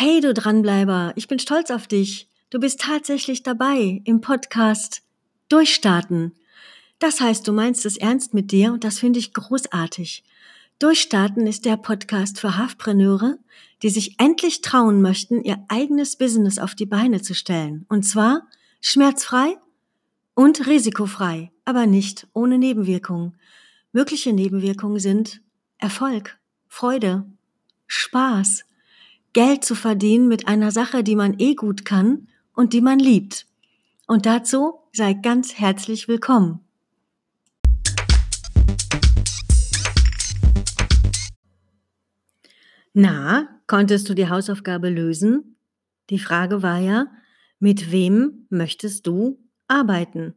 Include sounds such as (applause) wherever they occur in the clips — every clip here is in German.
Hey, du Dranbleiber, ich bin stolz auf dich. Du bist tatsächlich dabei im Podcast Durchstarten. Das heißt, du meinst es ernst mit dir und das finde ich großartig. Durchstarten ist der Podcast für Haftpreneure, die sich endlich trauen möchten, ihr eigenes Business auf die Beine zu stellen. Und zwar schmerzfrei und risikofrei, aber nicht ohne Nebenwirkungen. Mögliche Nebenwirkungen sind Erfolg, Freude, Spaß, Geld zu verdienen mit einer Sache, die man eh gut kann und die man liebt. Und dazu sei ganz herzlich willkommen. Na, konntest du die Hausaufgabe lösen? Die Frage war ja, mit wem möchtest du arbeiten?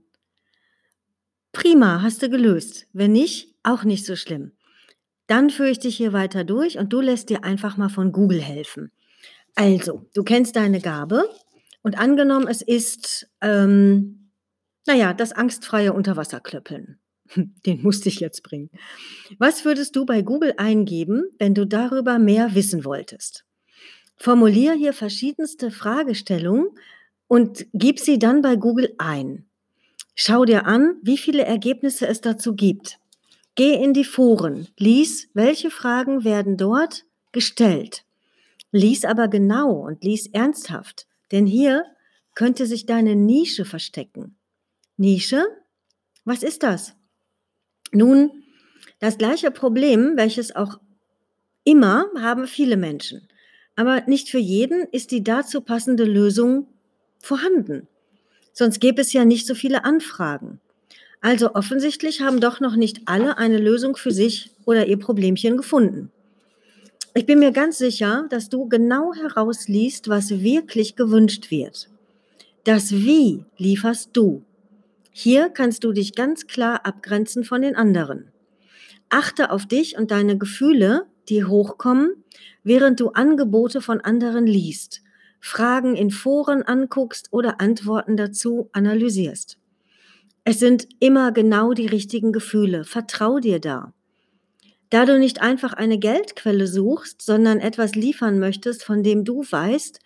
Prima, hast du gelöst. Wenn nicht, auch nicht so schlimm. Dann führe ich dich hier weiter durch und du lässt dir einfach mal von Google helfen. Also, du kennst deine Gabe und angenommen, es ist, ähm, naja, das angstfreie Unterwasserklöppeln. (laughs) Den musste ich jetzt bringen. Was würdest du bei Google eingeben, wenn du darüber mehr wissen wolltest? Formulier hier verschiedenste Fragestellungen und gib sie dann bei Google ein. Schau dir an, wie viele Ergebnisse es dazu gibt. Geh in die Foren, lies, welche Fragen werden dort gestellt. Lies aber genau und lies ernsthaft, denn hier könnte sich deine Nische verstecken. Nische? Was ist das? Nun, das gleiche Problem, welches auch immer haben viele Menschen. Aber nicht für jeden ist die dazu passende Lösung vorhanden. Sonst gäbe es ja nicht so viele Anfragen. Also offensichtlich haben doch noch nicht alle eine Lösung für sich oder ihr Problemchen gefunden. Ich bin mir ganz sicher, dass du genau herausliest, was wirklich gewünscht wird. Das Wie lieferst du. Hier kannst du dich ganz klar abgrenzen von den anderen. Achte auf dich und deine Gefühle, die hochkommen, während du Angebote von anderen liest, Fragen in Foren anguckst oder Antworten dazu analysierst. Es sind immer genau die richtigen Gefühle. Vertrau dir da. Da du nicht einfach eine Geldquelle suchst, sondern etwas liefern möchtest, von dem du weißt,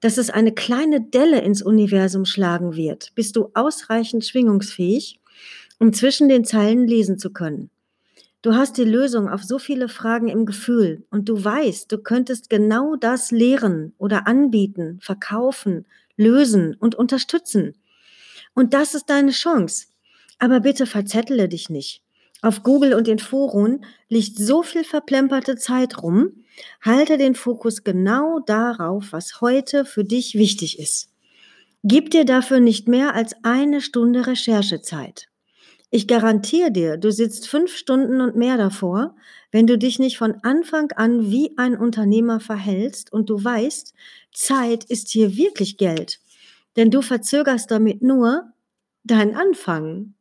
dass es eine kleine Delle ins Universum schlagen wird, bist du ausreichend schwingungsfähig, um zwischen den Zeilen lesen zu können. Du hast die Lösung auf so viele Fragen im Gefühl und du weißt, du könntest genau das lehren oder anbieten, verkaufen, lösen und unterstützen. Und das ist deine Chance. Aber bitte verzettele dich nicht. Auf Google und den Foren liegt so viel verplemperte Zeit rum. Halte den Fokus genau darauf, was heute für dich wichtig ist. Gib dir dafür nicht mehr als eine Stunde Recherchezeit. Ich garantiere dir, du sitzt fünf Stunden und mehr davor, wenn du dich nicht von Anfang an wie ein Unternehmer verhältst und du weißt, Zeit ist hier wirklich Geld. Denn du verzögerst damit nur deinen Anfang.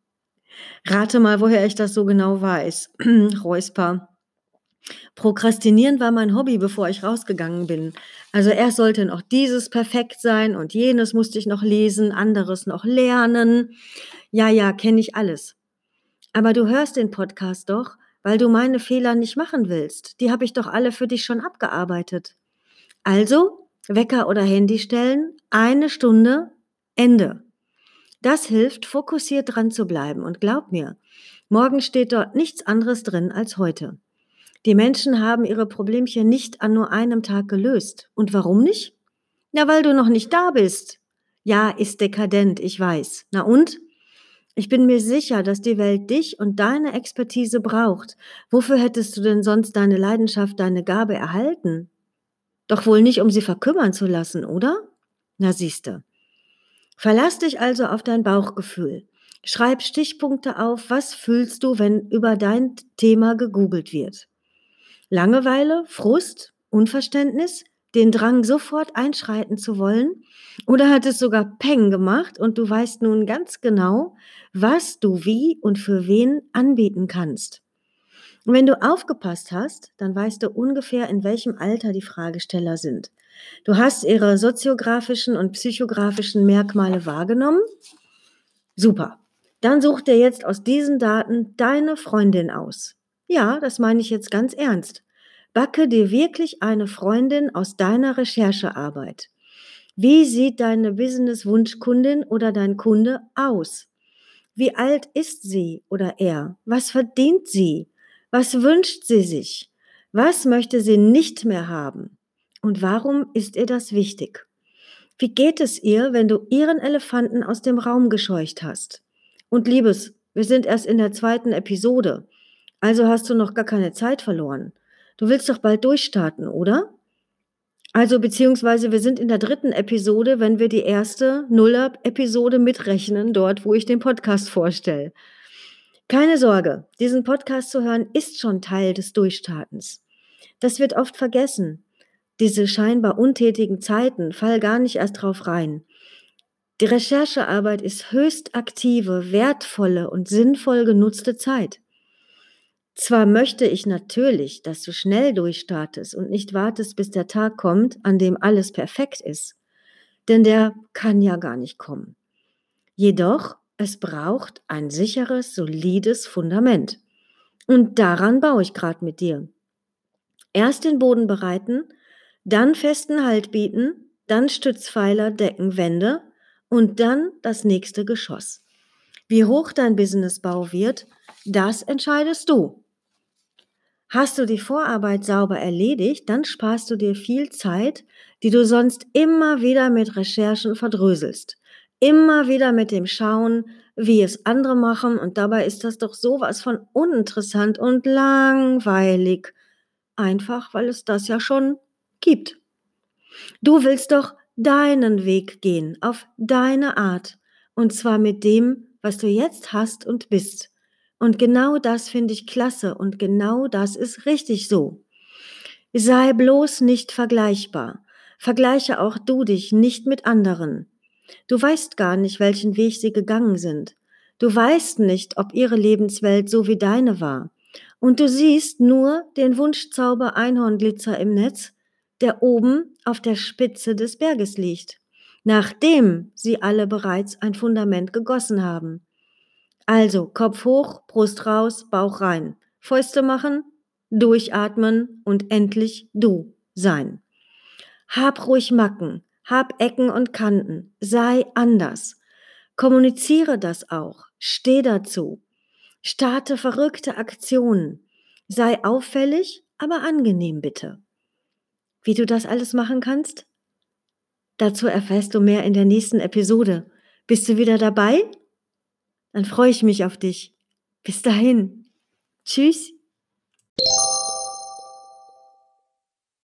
Rate mal, woher ich das so genau weiß. (clears throat) Räusper. Prokrastinieren war mein Hobby, bevor ich rausgegangen bin. Also erst sollte noch dieses perfekt sein und jenes musste ich noch lesen, anderes noch lernen. Ja, ja, kenne ich alles. Aber du hörst den Podcast doch, weil du meine Fehler nicht machen willst. Die habe ich doch alle für dich schon abgearbeitet. Also, Wecker oder Handy stellen, eine Stunde, Ende. Das hilft, fokussiert dran zu bleiben und glaub mir, morgen steht dort nichts anderes drin als heute. Die Menschen haben ihre Problemchen nicht an nur einem Tag gelöst. Und warum nicht? Ja, weil du noch nicht da bist. Ja, ist dekadent, ich weiß. Na und? Ich bin mir sicher, dass die Welt dich und deine Expertise braucht. Wofür hättest du denn sonst deine Leidenschaft, deine Gabe erhalten? Doch wohl nicht, um sie verkümmern zu lassen, oder? Na siehste. Verlass dich also auf dein Bauchgefühl. Schreib Stichpunkte auf, was fühlst du, wenn über dein Thema gegoogelt wird. Langeweile, Frust, Unverständnis, den Drang sofort einschreiten zu wollen? Oder hat es sogar Peng gemacht und du weißt nun ganz genau, was du wie und für wen anbieten kannst? Und wenn du aufgepasst hast, dann weißt du ungefähr, in welchem Alter die Fragesteller sind. Du hast ihre soziografischen und psychografischen Merkmale wahrgenommen. Super. Dann such dir jetzt aus diesen Daten deine Freundin aus. Ja, das meine ich jetzt ganz ernst. Backe dir wirklich eine Freundin aus deiner Recherchearbeit. Wie sieht deine Business-Wunschkundin oder dein Kunde aus? Wie alt ist sie oder er? Was verdient sie? Was wünscht sie sich? Was möchte sie nicht mehr haben? Und warum ist ihr das wichtig? Wie geht es ihr, wenn du ihren Elefanten aus dem Raum gescheucht hast? Und Liebes, wir sind erst in der zweiten Episode. Also hast du noch gar keine Zeit verloren. Du willst doch bald durchstarten, oder? Also beziehungsweise wir sind in der dritten Episode, wenn wir die erste Nuller-Episode mitrechnen, dort, wo ich den Podcast vorstelle. Keine Sorge, diesen Podcast zu hören ist schon Teil des Durchstartens. Das wird oft vergessen. Diese scheinbar untätigen Zeiten, fall gar nicht erst drauf rein. Die Recherchearbeit ist höchst aktive, wertvolle und sinnvoll genutzte Zeit. Zwar möchte ich natürlich, dass du schnell durchstartest und nicht wartest, bis der Tag kommt, an dem alles perfekt ist, denn der kann ja gar nicht kommen. Jedoch, es braucht ein sicheres, solides Fundament. Und daran baue ich gerade mit dir. Erst den Boden bereiten, dann festen Halt bieten, dann Stützpfeiler, Decken, Wände und dann das nächste Geschoss. Wie hoch dein Businessbau wird, das entscheidest du. Hast du die Vorarbeit sauber erledigt, dann sparst du dir viel Zeit, die du sonst immer wieder mit Recherchen verdröselst. Immer wieder mit dem Schauen, wie es andere machen und dabei ist das doch sowas von uninteressant und langweilig. Einfach, weil es das ja schon gibt. Du willst doch deinen Weg gehen, auf deine Art und zwar mit dem, was du jetzt hast und bist. Und genau das finde ich klasse und genau das ist richtig so. Sei bloß nicht vergleichbar. Vergleiche auch du dich nicht mit anderen. Du weißt gar nicht, welchen Weg sie gegangen sind. Du weißt nicht, ob ihre Lebenswelt so wie deine war. Und du siehst nur den Wunschzauber Einhornglitzer im Netz, der oben auf der Spitze des Berges liegt, nachdem sie alle bereits ein Fundament gegossen haben. Also Kopf hoch, Brust raus, Bauch rein. Fäuste machen, durchatmen und endlich du sein. Hab ruhig Macken, hab Ecken und Kanten, sei anders. Kommuniziere das auch, steh dazu. Starte verrückte Aktionen. Sei auffällig, aber angenehm bitte. Wie du das alles machen kannst? Dazu erfährst du mehr in der nächsten Episode. Bist du wieder dabei? Dann freue ich mich auf dich. Bis dahin. Tschüss.